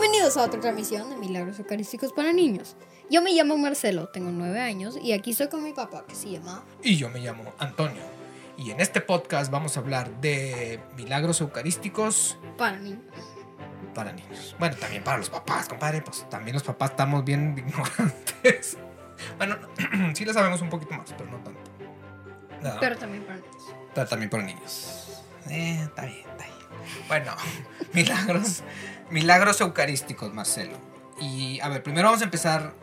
Bienvenidos a otra transmisión de Milagros Eucarísticos para Niños. Yo me llamo Marcelo, tengo nueve años y aquí estoy con mi papá que se llama... Y yo me llamo Antonio. Y en este podcast vamos a hablar de milagros eucarísticos Para niños. para niños. Bueno, también para los papás, compadre. Pues también los papás estamos bien ignorantes. Bueno, sí lo sabemos un poquito más, pero no tanto. No, Pero también para niños. ta- también para niños. Eh, está bien, está bien. Bueno, milagros, milagros eucarísticos, Marcelo. Y a ver, primero vamos a empezar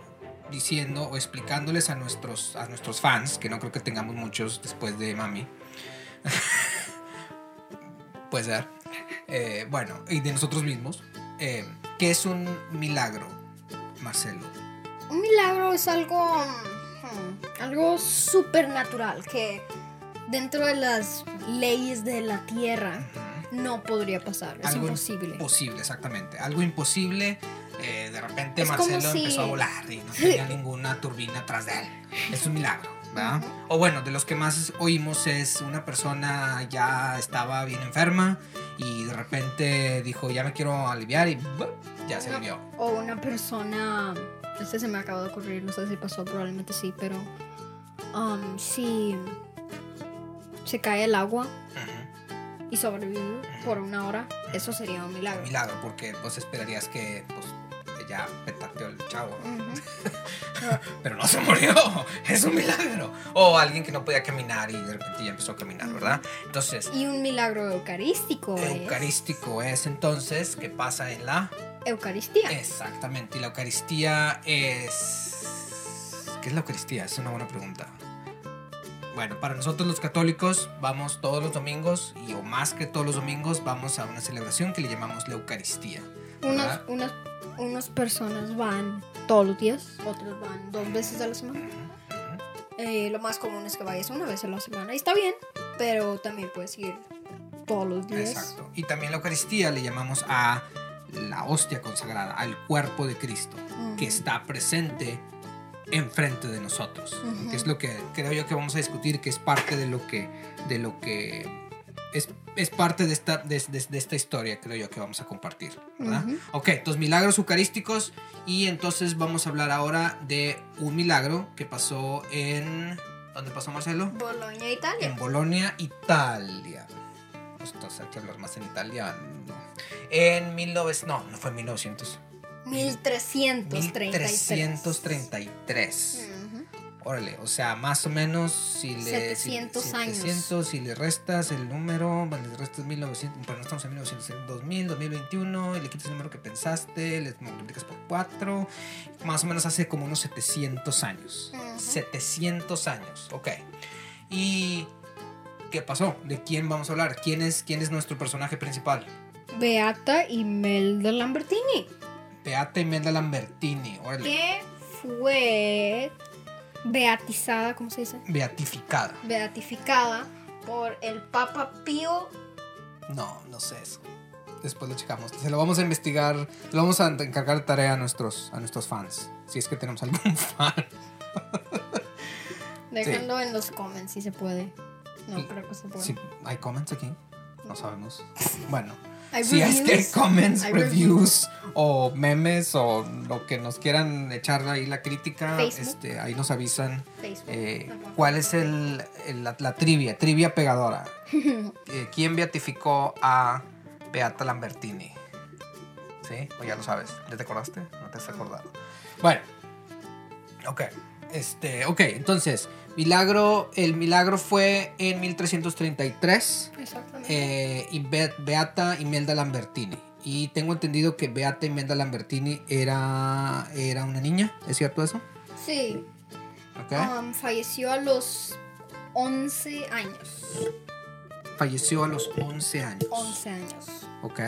diciendo o explicándoles a nuestros, a nuestros fans, que no creo que tengamos muchos después de Mami. Puede ser. Eh, bueno, y de nosotros mismos. eh, ¿Qué es un milagro, Marcelo? Un milagro es algo... hmm, algo supernatural que dentro de las leyes de la tierra no podría pasar. Es Algo imposible. Imposible, exactamente. Algo imposible. eh, de repente Es Marcelo si- empezó a volar y no tenía ninguna turbina atrás de él. Es un milagro, ¿verdad? O bueno, de los que más oímos es una persona ya estaba bien enferma y de repente dijo, ya me quiero aliviar y ya se alivió. O una persona, este se me acaba de ocurrir, no sé si pasó, probablemente sí, pero um, si se cae el agua. Y sobrevive por una hora, eso sería un Un milagro. milagro, porque pues esperarías que pues, ya petateó el chavo. ¿no? Ujú. pero no se murió. Es un milagro. O alguien que no podía caminar y de repente ya empezó a caminar, ¿verdad? Entonces, Y un milagro eucarístico eucarístico es entonces que pasa en la... Eucaristía. Exactamente. Y la Eucaristía es... ¿Qué es la Eucaristía? Es una buena pregunta. Bueno, para nosotros los católicos vamos todos los domingos y o más que todos los domingos vamos a una celebración que le llamamos la Eucaristía. Unas, unas, unas personas van todos los días, otras van dos veces a la semana. Eh, lo más común es que vayas una vez a la semana y está bien, pero también puedes ir todos los días. Exacto. Y también la Eucaristía le llamamos a la hostia consagrada, al cuerpo de Cristo, Ujú. que está presente enfrente de nosotros. Ujú. Que es lo que creo yo que vamos a discutir, que es parte de lo que, de lo que es, es parte de esta, de, de- de esta historia, creo yo que vamos a compartir. ¿verdad? Ujú. Ok, entonces milagros eucarísticos. Y entonces vamos a hablar ahora de un milagro que pasó en. ¿Dónde pasó Marcelo? Bolonia, Italia. En Bolonia, Italia. Entonces hay que hablar más en Italia. No. En 1900. No, no fue en 1900. 1333. 1333. Ujú. Órale, o sea, más o menos si le. 700 si, años. 700, si le restas el número, bueno, le restas 1900, pero no estamos en 1900, 2000, 2021, y le quitas el número que pensaste, le multiplicas por 4, más o menos hace como unos 700 años. Ujú. 700 años, ok. ¿Y qué pasó? ¿De quién vamos a hablar? ¿Quién es, quién es nuestro personaje principal? Beata Imelda Lambertini, Beata Imelda Lambertini, órale. que fue beatizada, ¿cómo se dice? Beatificada. Beatificada por el Papa Pío. No, no sé eso. Después lo checamos. Se lo vamos a investigar. Lo vamos a encargar de tarea a nuestros, a nuestros fans. Si es que tenemos algún fan. Déjenlo en los comments si se puede. No creo que se pueda. Si hay comments aquí. No sabemos. Bueno. Si es que comments, reviews o memes o lo que nos quieran echar ahí la crítica, Facebook. este, ahí nos avisan eh, cuál es el, el- la, la trivia, trivia pegadora. Eh, ¿Quién beatificó a Beata Lambertini? ¿Sí? ¿O ya lo sabes? ¿Ya te acordaste? ¿No te has acordado? Bueno. Ok. Este, ok, entonces, milagro, el milagro fue en 1333 Exactamente. eh, Beata Imelda Lambertini. Y tengo entendido que Beata Imelda Lambertini era, era una niña, ¿es cierto eso? sí. Ok. um, falleció a los 11 años. Falleció a los 11 años. 11 años. Ok.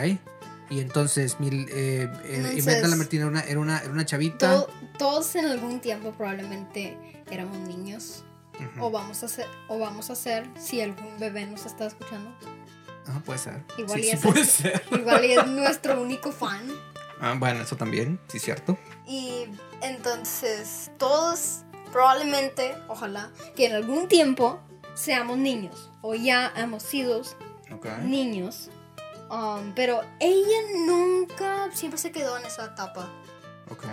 Y entonces, mil, eh, eh, Entonces- Imelda Lambertini era una, era una, era una chavita. To- todos en algún tiempo probablemente éramos niños. O vamos a ser, o vamos a ser si algún bebé nos está escuchando. Ajá, puede ser. Igual sí, y sí es puede ser. Igual y es nuestro único fan. Ah, bueno, eso también, sí, cierto. Y entonces todos probablemente, ojalá, que en algún tiempo seamos niños o ya hemos sido niños Um, pero ella nunca, siempre se quedó en esa etapa. Ok.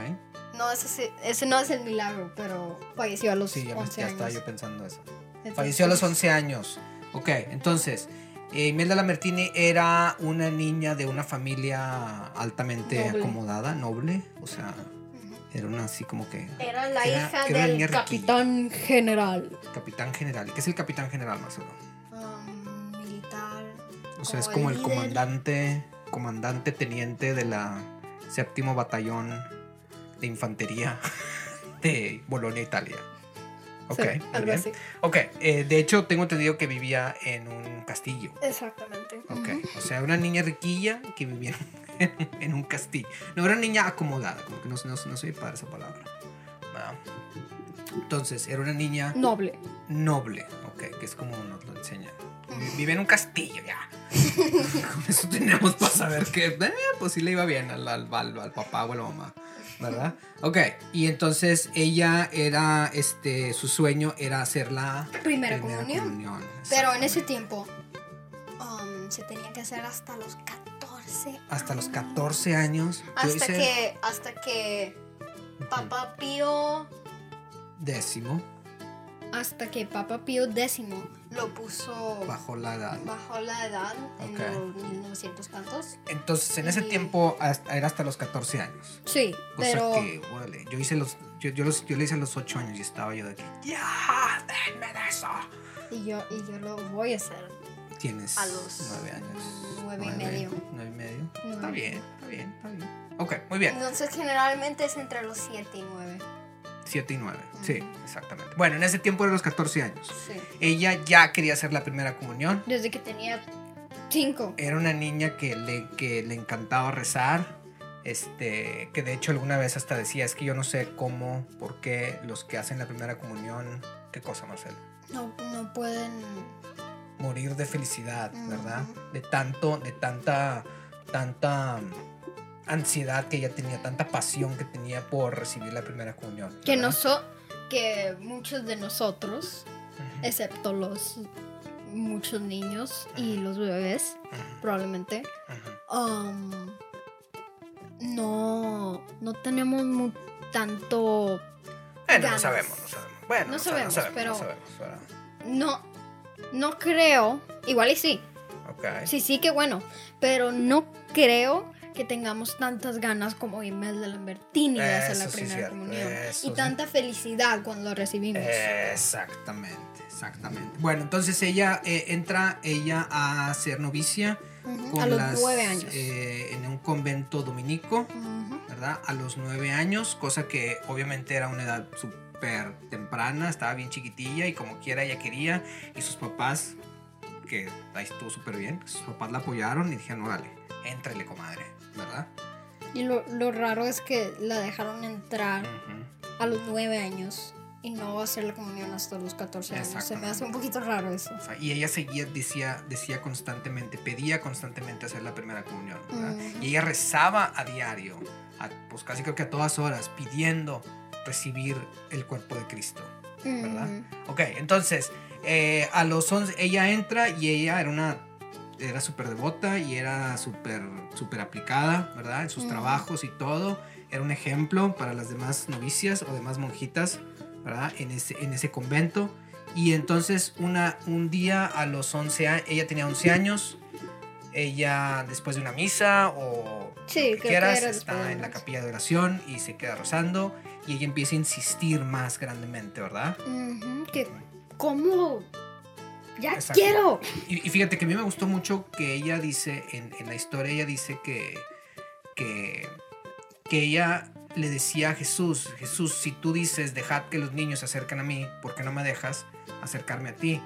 No, ese, ese no es el milagro, pero falleció a los Sí, ya, 11 ya años. estaba yo pensando eso. Entonces, Falleció a los 11 años. Ok, entonces, eh, Imelda Lamertini era una niña de una familia altamente Noble. acomodada, noble. O sea, era una así como que Era la Era- hija era del riquilla. capitán general. capitán general. ¿Qué es el capitán general, Marcelo? Um, militar. O sea, es Como el el comandante, comandante teniente de la séptimo batallón de infantería de Bolonia, Italia. Ok, Sí, muy bien. así. Ok, eh, de hecho tengo entendido que vivía en un castillo. Exactamente. Ok, o sea, una niña riquilla que vivía en, un castillo. No, era una niña acomodada, como que no, no, no soy para esa palabra. ¿verdad? Entonces, era una niña Noble. noble, ok, que es como nos lo enseñan. Vi- Vive en un castillo, ya. Con eso tenemos para saber que, eh, pues sí le iba bien al, al, al- al papá o a la mamá, ¿verdad? Ok, y entonces ella era, este, su sueño era hacer la Primera, comunión. Pero en ese tiempo um, se tenía que hacer hasta los 14. Hasta los años. 14 años. Hasta hice que, hasta que Papá Pío, décimo hasta que Papá Pío X lo puso bajo la edad. bajo la edad Ok. en los 1900 tantos. Entonces, en ese Y- tiempo hasta- era hasta los 14 años. Sí, Cosa pero que, órale, yo hice los, yo, yo los, yo le hice a los 8 años y estaba yo de que, ya, denme de eso. y yo y yo lo voy a hacer. Tienes A los 9 años. nueve y medio. 9 y medio. Está bien, está bien, está bien. Ok, muy bien. Entonces generalmente es entre los 7 y 9. 7 y 9. Sí, Ujú. exactamente. Bueno, en ese tiempo era los 14 años. Sí. Ella ya quería hacer la primera comunión. Desde que tenía 5. Era una niña que le, que le encantaba rezar. Este, que de hecho alguna vez hasta decía, es que yo no sé cómo, por qué los que hacen la primera comunión, qué cosa Marcelo, No, no pueden. morir de felicidad, ¿verdad? Ujú. De tanto, de tanta, tanta ansiedad que ella tenía, tanta pasión que tenía por recibir la primera comunión. Que ¿verdad? no so, que muchos de nosotros, excepto los muchos niños y los bebés, probablemente, um, no, no tenemos tanto. Bueno, no sabemos, no sabemos. Bueno, No o sea, no sabemos, pero- no sabemos. No, no creo. Igual y sí. Sí, sí, que bueno. Pero no creo que tengamos tantas ganas como Imelda Lambertini de hacer la sí primera cierto, comunión. eso y sí. tanta felicidad cuando lo recibimos. Exactamente, exactamente. Bueno, entonces ella eh, entra ella a ser novicia con a los las, nueve años. eh, en un convento dominico. ¿verdad? A los nueve años, cosa que obviamente era una edad súper temprana, estaba bien chiquitilla y como quiera ella quería y sus papás, que ahí estuvo súper bien, sus papás la apoyaron y dijeron, órale, éntrale, comadre, ¿verdad? Y lo, lo raro es que la dejaron entrar a los nueve años y no hacer la comunión hasta los 14 años. Se me hace un poquito raro eso. O sea, y ella seguía, decía, decía constantemente, pedía constantemente hacer la primera comunión, ¿verdad? Y ella rezaba a diario, a- pues casi creo que a todas horas, pidiendo recibir el cuerpo de Cristo, ¿verdad? Ok, entonces, eh, a los 11, ella entra y ella era una, era súper devota y era súper, súper aplicada, ¿verdad? En sus Ujú. trabajos y todo. Era un ejemplo para las demás novicias o demás monjitas, ¿verdad? En ese, en ese convento. Y entonces una, un día a los 11 años, ella tenía 11 años, ella después de una misa o Sí, lo que que quieras, era después está en la capilla de oración y se queda rezando y ella empieza a insistir más grandemente, ¿verdad? Que, ¿cómo? ¡Ya Exacto. quiero! Y, y fíjate que a mí me gustó mucho que ella dice, en, en la historia ella dice que, que, que ella le decía a Jesús, Jesús, si tú dices, dejad que los niños se acercan a mí, ¿por qué no me dejas acercarme a ti?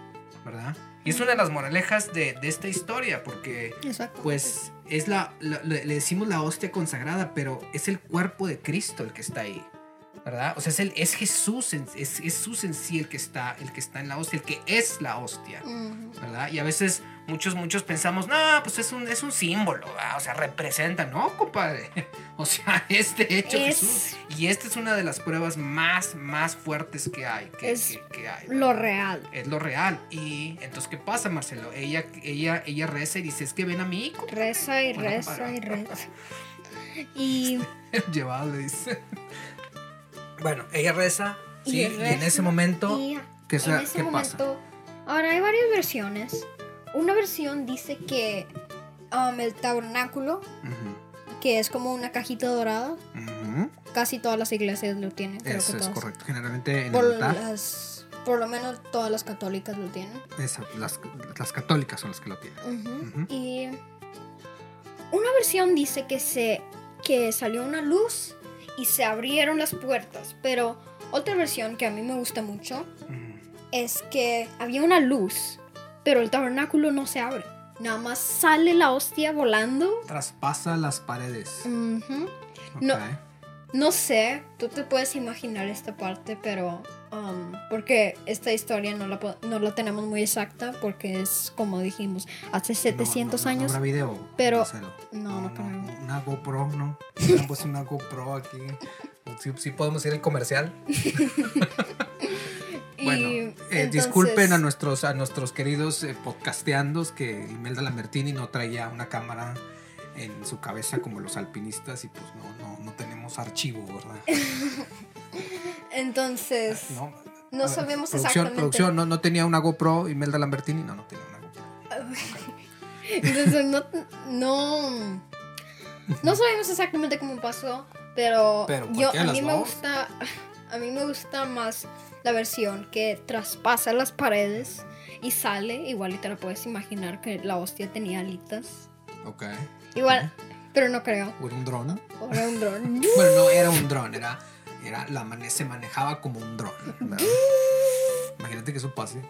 ¿Verdad? Y es una de las moralejas de, de esta historia, porque Exacto. pues es la, le decimos la hostia consagrada, pero es el cuerpo de Cristo el que está ahí, ¿verdad? O sea, es, el, es Jesús, en- es, es Jesús en sí el que, está, el que está en la hostia, el que es la hostia. ¿verdad? Y a veces muchos, muchos pensamos, no, pues es un, es un símbolo, ¿verdad? o sea, representa, no, compadre. O sea, este hecho Es- Jesús. Y esta es una de las pruebas más, más fuertes que hay. Que, Es que- que hay Lo real. Es lo real. Y entonces, ¿qué pasa, Marcelo? Ella, ella, ella reza y dice, es que ven a mi hijo. Reza y Bueno, reza para. y reza. Y Llevado, le dice. Bueno, ella reza, Y sí, y, reza, en ese momento, y ¿qué, en ese qué pasa? momento, ahora hay varias versiones. Una versión dice que um, el tabernáculo, Ujú, que es como una cajita dorada, ujú. casi todas las iglesias lo tienen, creo Eso que es todas. correcto. Generalmente en Por, el altar, las, por lo menos todas las católicas lo tienen. esa, las, las católicas son las que lo tienen. Ujú. Ujú. Y una versión dice que se que salió una luz y se abrieron las puertas, pero otra versión que a mí me gusta mucho Ujú. es que había una luz, pero el tabernáculo no se abre. Nada más sale la hostia volando. Traspasa las paredes. No. No sé, tú te puedes imaginar esta parte, pero um, porque esta historia no la, no la tenemos muy exacta, porque es como dijimos, hace 700 No, no, años. Video. pero- no, no. Una GoPro, ¿no? Tenemos una GoPro aquí. Sí, sí podemos ir al comercial. Y Bueno, eh, entonces- disculpen a nuestros, a nuestros queridos eh, podcasteandos que Imelda Lambertini no traía una cámara en su cabeza como los alpinistas y pues no, no, no tenemos archivo, ¿verdad? Entonces, No, no sabemos producción, exactamente. Producción, no, no tenía una GoPro Imelda Lambertini, no, no tenía una GoPro. Entonces no, no, no sabemos exactamente cómo pasó, pero, Pero yo a mí me gusta, a mí me gusta más la versión que traspasa las paredes y sale, igual y te la puedes imaginar que la hostia tenía alitas, Ok. igual, pero no creo, ¿O era un dron? o era un dron. Bueno, no era un dron, era, era la mane- se manejaba como un dron. Imagínate que eso pase.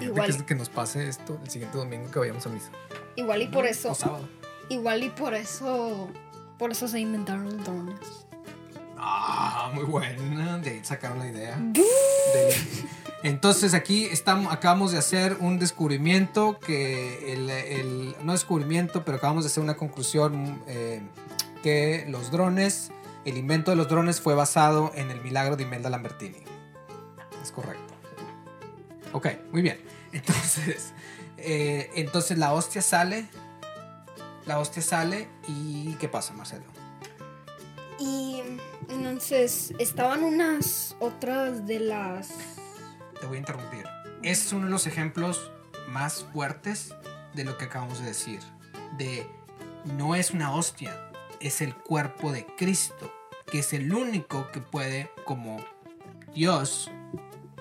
Imagínate que nos pase esto el siguiente domingo que vayamos a misa. Igual y por eso, O sábado. igual y por eso, por eso se inventaron los drones. Ah, muy buena. De ahí sacaron la idea. De- Entonces aquí estamos, acabamos de hacer un descubrimiento que el, el- no descubrimiento, pero acabamos de hacer una conclusión eh, que los drones, el invento de los drones fue basado en el milagro de Imelda Lambertini. Es correcto. Ok, muy bien. Entonces, eh, entonces la hostia sale, la hostia sale y ¿qué pasa, Marcelo? Y entonces estaban unas otras de las te voy a interrumpir. Es uno de los ejemplos más fuertes de lo que acabamos de decir. De no es una hostia, es el cuerpo de Cristo, que es el único que puede, como Dios,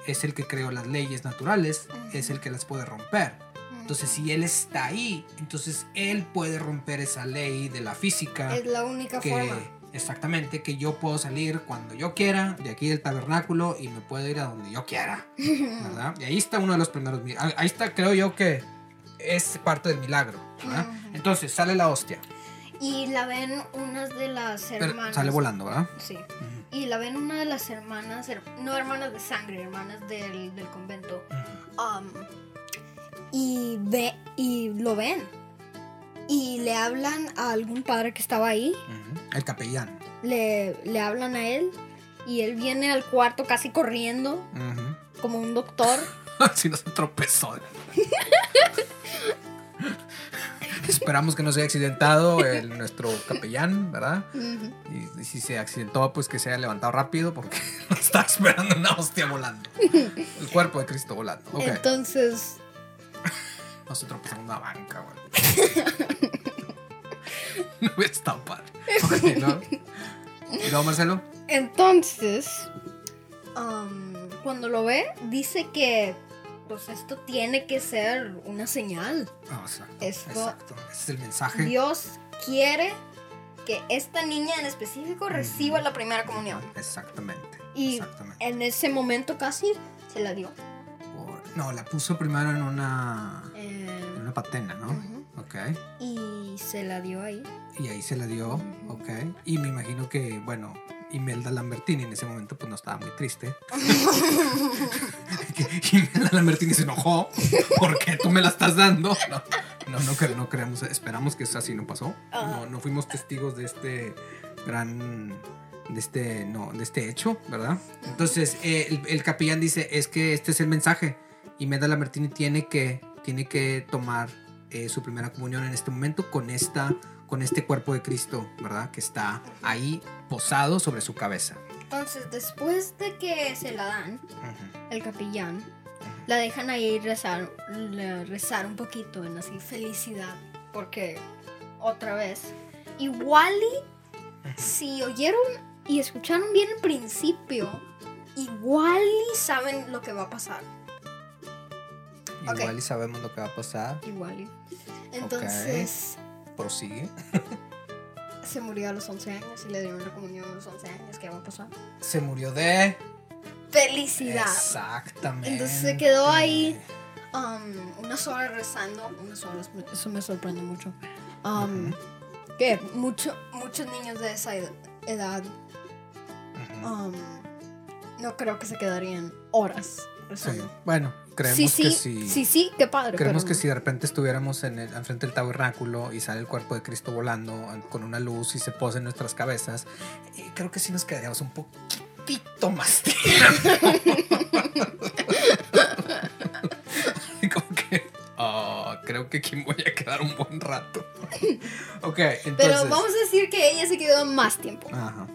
es el que creó las leyes naturales, es el que las puede romper. Entonces, si Él está ahí, entonces Él puede romper esa ley de la física es la única que forma. exactamente que yo puedo salir cuando yo quiera de aquí del tabernáculo y me puedo ir a donde yo quiera, ¿verdad? Y ahí está uno de los primeros ah, ahí está creo yo que es parte del milagro. Entonces sale la hostia, Y la ven unas de las pero hermanas. sale volando, ¿verdad? Sí. Y la ven una de las hermanas, her- no hermanas de sangre, hermanas del, del convento. Um, y ve y lo ven. Y le hablan a algún padre que estaba ahí. El capellán. Le, le hablan a él. Y él viene al cuarto casi corriendo, como un doctor. si no se tropezó. Esperamos que no se haya accidentado el, nuestro capellán, ¿verdad? Y, y si se accidentó, pues que se haya levantado rápido porque está esperando una hostia volando. El cuerpo de Cristo volando. Entonces, No se tropezó en una banca, güey. no hubiera estado padre. Ok, ¿no? ¿Y luego, Marcelo? entonces, um, cuando lo ve, dice que pues esto tiene que ser una señal. No, exacto. Esto- Exacto. Ese es el mensaje. Dios quiere que esta niña en específico reciba la primera comunión. Exactamente. Y Exactamente. en ese momento casi se la dio. No, la puso primero en una, en Eh, una patena, ¿no? Ujú. Ok. y se la dio ahí. Y ahí se la dio, ok. Y me imagino que, bueno, Imelda Lambertini en ese momento pues no estaba muy triste. Imelda Lambertini se enojó porque tú me la estás dando. No, no, no, cre- no creemos, esperamos que eso así no pasó. No, no fuimos testigos de este gran, de este, no, de este hecho, ¿verdad? Entonces eh, el, el capellán dice es que este es el mensaje. Imelda Lambertini tiene que, tiene que tomar eh, su primera comunión en este momento con esta con este cuerpo de Cristo, ¿verdad? Que está ahí posado sobre su cabeza. Entonces, después de que se la dan, el capellán, la dejan ahí rezar, rezar un poquito en así felicidad. Porque, otra vez, igual y si oyeron y escucharon bien el principio, igual y saben lo que va a pasar. Igual y sabemos lo que va a pasar. Igual y. Entonces, Prosigue. se murió a los 11 años y le dieron la comunión a los 11 años. ¿Qué va a pasar? Se murió de Felicidad. Exactamente. Entonces se quedó ahí um, unas horas rezando. Unas horas, eso me sorprende mucho. Um, Que mucho, muchos niños de esa ed- edad um, no creo que se quedarían horas Sí. rezando. Bueno, creemos Sí, sí, que sí. sí, sí, qué padre. Creemos pero- que si de repente estuviéramos en el, enfrente del tabernáculo y sale el cuerpo de Cristo volando con una luz y se posa en nuestras cabezas, eh, creo que sí nos quedaríamos un poquitito más tiempo. Como que, ah, creo que aquí voy a quedar un buen rato. ok, entonces. Pero vamos a decir que ella se quedó más tiempo. Ajá.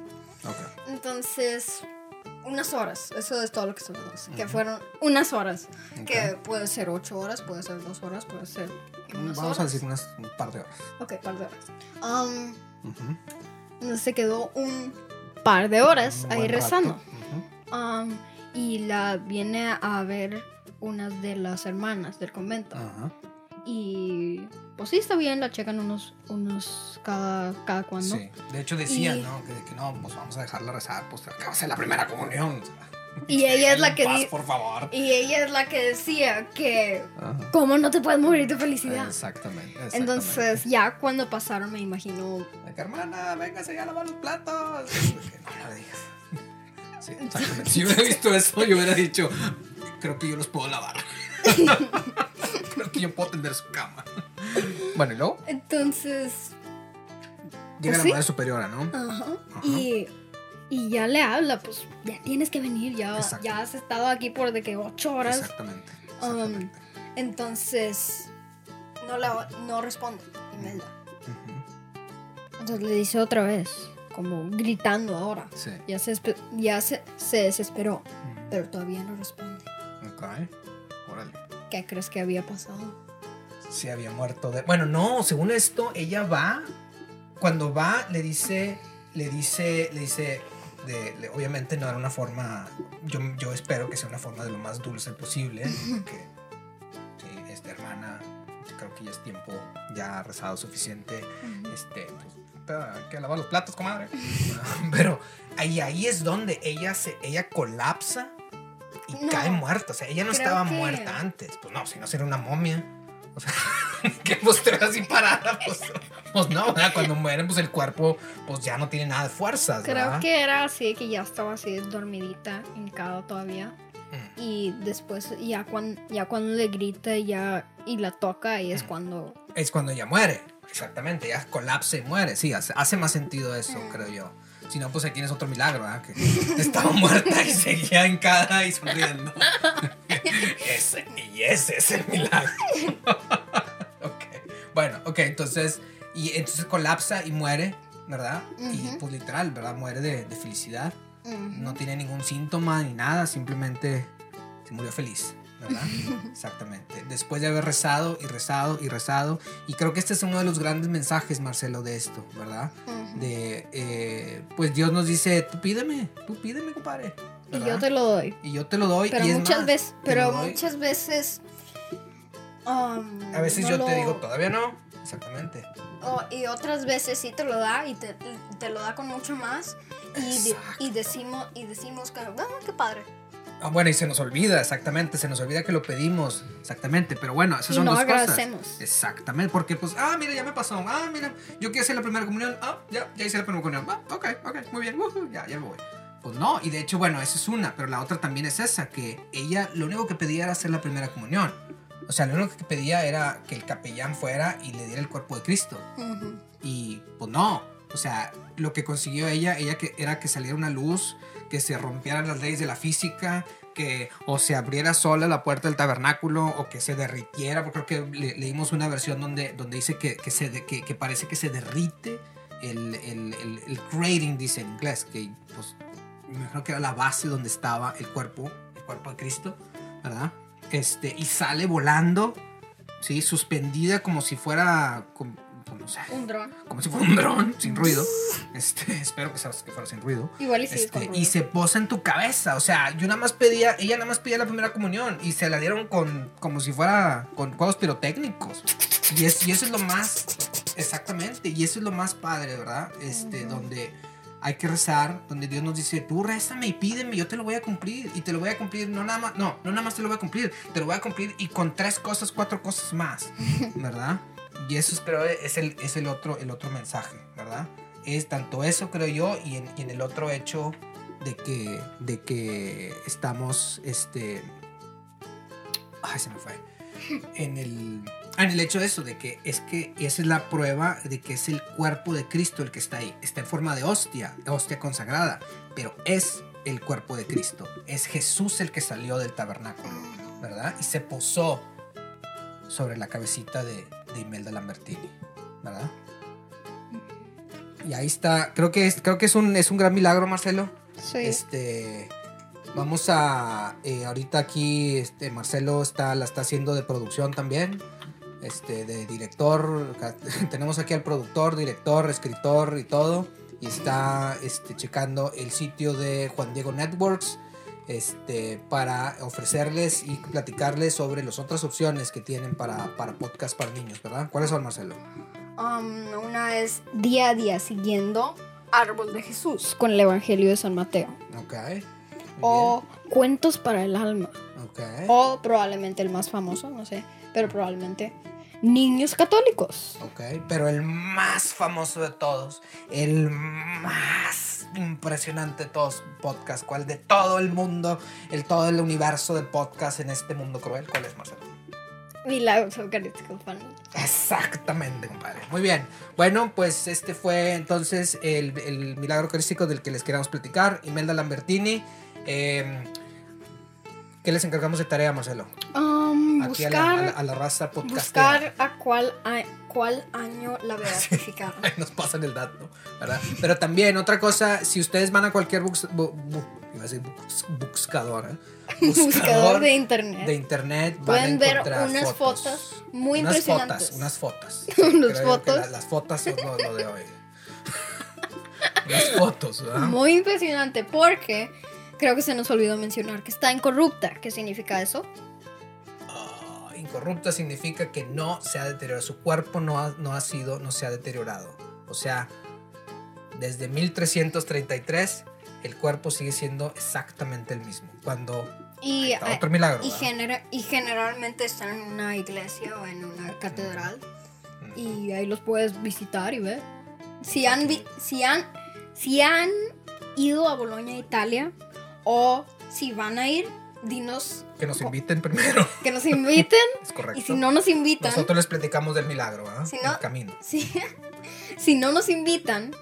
Ok. Entonces, unas horas. Eso es todo lo que sabemos. Que fueron unas horas. Que puede ser ocho horas, puede ser dos horas, puede ser unas Vamos a decir unas, un par de horas. Ok, par de horas. Um, entonces se quedó un par de horas ahí rezando. Ujú. Um, y la viene a ver una de las hermanas del convento. Y pues sí, está bien, la checan unos, unos cada, cada cuando. Sí, de hecho decían, Y- ¿no? Que, que no, pues vamos a dejarla rezar, pues acaba de ser la primera comunión. Y ella es la que Paz, por favor. Y ella es la que decía que Ajá. ¿Cómo no te puedes morir de felicidad? Exactamente, exactamente. Entonces, ya cuando pasaron, me imagino. De que, hermana, véngase ya a lavar los platos. De que, no, digas. Sí, exactamente. Si hubiera visto eso, yo hubiera dicho, creo que yo los puedo lavar. Creo que yo puedo tender su cama. Bueno, y luego Entonces, llega la sí. madre superiora, ¿no? ajá. Ajá. Y, y ya le habla, pues ya tienes que venir, ya, ya has estado aquí por de que ocho horas. Exactamente. Um, exactamente. entonces, no, la, no responde, Imelda. Ujú. Entonces le dice otra vez, como gritando ahora. Sí. Ya se, ya se, se desesperó, pero todavía no responde. Ok. Órale. ¿Qué crees que había pasado? se había muerto de... Bueno, no, según esto, ella va, cuando va, le dice, le dice, le dice, de, le- obviamente no era una forma, yo, yo espero que sea una forma de lo más dulce posible, porque sí, esta hermana, creo que ya es tiempo, ya ha rezado suficiente, este, pues, hay que lavar los platos, comadre. Pero ahí, ahí es donde ella se, ella colapsa y No. cae muerta. O sea, ella no estaba que- muerta antes. Pues no, si no sería una momia. O sea, que pues te así parada, pues, pues no, ¿verdad? Cuando mueren, pues el cuerpo, pues ya no tiene nada de fuerzas, Creo ¿verdad? que era así, que ya estaba así dormidita, hincada todavía. Mm. Y después, ya cuando, ya cuando le grita ya, y la toca, y es Mm. cuando... Es cuando ella muere. Exactamente, ya colapsa y muere. Sí, hace, hace más sentido eso, Mm. creo yo. Si no, pues ahí tienes otro milagro, ¿verdad? Que estaba muerta y seguía hincada y sonriendo. ese, y ese es el milagro. ok. Bueno, ok, entonces, y entonces colapsa y muere, ¿verdad? Y pues literal, ¿verdad? Muere de, de felicidad. No tiene ningún síntoma ni nada, simplemente se murió feliz, ¿verdad? Exactamente. Después de haber rezado y rezado y rezado. Y creo que este es uno de los grandes mensajes, Marcelo, de esto, ¿verdad? De, eh, pues Dios nos dice, tú pídeme, tú pídeme, compadre. Y yo te lo doy. Y yo te lo doy. Pero y muchas más, veces, pero muchas veces... um, A veces no yo te digo, todavía no. Exactamente. o- y otras veces sí te lo da y te, te lo da con mucho más. Y, de- y decimos, y decimos que, ah, qué padre. Ah, bueno, y se nos olvida, exactamente, se nos olvida que lo pedimos, exactamente, pero bueno, esas Y son no dos agradecemos. cosas. Exactamente, porque pues, ah, mira, ya me pasó, ah, mira, yo quiero hacer la primera comunión, ah, ya, ya hice la primera comunión, ah, ok, ok, muy bien, ujú, ya, ya me voy. Pues no, y de hecho, bueno, esa es una, pero la otra también es esa, que ella lo único que pedía era hacer la primera comunión. O sea, lo único que pedía era que el capellán fuera y le diera el cuerpo de Cristo. Ujú. Y pues no, o sea, lo que consiguió ella, ella que, era que saliera una luz, que se rompieran las leyes de la física, que o se abriera sola la puerta del tabernáculo o que se derritiera, porque creo que le- leímos una versión donde, donde dice que, que, se de- que, que parece que se derrite el, el, el, el grating, dice en inglés, que pues me imagino que era la base donde estaba el cuerpo, el cuerpo de Cristo, ¿verdad? Este, y sale volando, ¿sí? Suspendida como si fuera, como- no sé, Un dron. como si fuera un dron, sin ruido. Este, espero que, sea, que fuera sin ruido. Igual y sí, Este, y se posa en tu cabeza. O sea, yo nada más pedía, ella nada más pedía la primera comunión y se la dieron con, como si fuera con juegos pirotécnicos. Y, es, y eso es lo más, exactamente, y eso es lo más padre, ¿verdad? Este, donde hay que rezar, donde Dios nos dice, tú rézame y pídeme, yo te lo voy a cumplir. Y te lo voy a cumplir, no nada más, no, no nada más te lo voy a cumplir, te lo voy a cumplir y con tres cosas, cuatro cosas más, ¿verdad? Y eso es, creo es el, es el, otro, el otro mensaje, ¿verdad? Es tanto eso, creo yo, y en, y en el otro hecho de que, de que estamos, este... Ay, se me fue. En el, ah, en el hecho de eso, de que es que esa es la prueba de que es el cuerpo de Cristo el que está ahí. Está en forma de hostia, hostia consagrada, pero es el cuerpo de Cristo. Es Jesús el que salió del tabernáculo, ¿verdad? Y se posó sobre la cabecita de, de Imelda Lambertini, ¿verdad? Y ahí está, creo que es, creo que es un, es un gran milagro, Marcelo. Sí. Este, vamos a, eh, ahorita aquí, este, Marcelo está, la está haciendo de producción también, este, de director, tenemos aquí al productor, director, escritor y todo, y está, este, checando el sitio de Juan Diego Networks, este, para ofrecerles y platicarles sobre las otras opciones que tienen para, para podcast para niños, ¿verdad? ¿Cuáles son, Marcelo? Um, una es día a día siguiendo Árbol de Jesús con el Evangelio de San Mateo. Ok. O Cuentos para el alma. bien, ok. O probablemente el más famoso, no sé, pero probablemente Niños Católicos. Ok, pero el más famoso de todos, el más impresionante de todos podcast, ¿cuál de todo el mundo, el todo el universo de podcast en este mundo cruel? ¿Cuál es, Marcelo? Milagros Eucarísticos niños. Exactamente, compadre. Muy bien. Bueno, pues este fue entonces el, el milagro eucarístico del que les queríamos platicar. Imelda Lambertini. Eh, ¿Qué les encargamos de tarea, Marcelo? Um, Aquí a buscar, la, a la- a la raza podcastera. buscar a cuál, a cuál año la beatificaron. Nos pasan el dato, ¿verdad? Pero también, otra cosa, si ustedes van a cualquier bux- bu- bu- iba a decir buscador, ¿eh? Buscador de internet. de internet, van a Pueden ver unas fotos muy unas impresionantes. Fotos, unas fotos. Unas fotos. la- las fotos son lo, lo de hoy. unas fotos, ¿verdad? Muy impresionante porque creo que se nos olvidó mencionar que está incorrupta. ¿Qué significa eso? Incorrupta significa que no se ha deteriorado, su cuerpo no ha, no ha sido, no se ha deteriorado. O sea, desde 1333 el cuerpo sigue siendo exactamente el mismo. Cuando Y, está eh, otro milagro. y, genera- y generalmente están en una iglesia o en una catedral Mm. y ahí los puedes visitar y ver. Si han, si han, si han ido a Bolonia, Italia, o si van a ir, dinos Que nos inviten primero. que nos inviten. Es correcto. y si no nos invitan, Nosotros les platicamos del milagro, ¿verdad? Si no- El camino. si, si no nos invitan,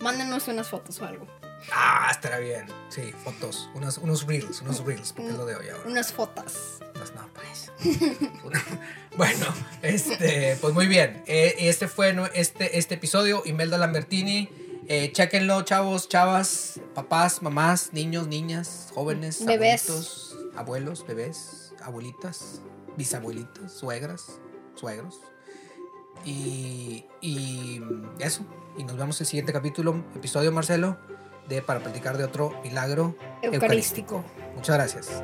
mándenos unas fotos o algo. Ah, estará bien. Sí, fotos. Unos, unos reels, unos reels, porque es lo de hoy ahora. Unas fotos. Pues no, pues. Bueno, este, pues muy bien. Eh, este fue este, este episodio. Imelda Lambertini. Eh, chéquenlo, chavos, chavas, papás, mamás, niños, niñas, jóvenes, Bebés. abuelitos, abuelos, bebés, abuelitas, bisabuelitas, suegras, suegros. Y, y eso. Y nos vemos en el siguiente capítulo, episodio, Marcelo, de para platicar de otro milagro Eucarístico. Muchas gracias.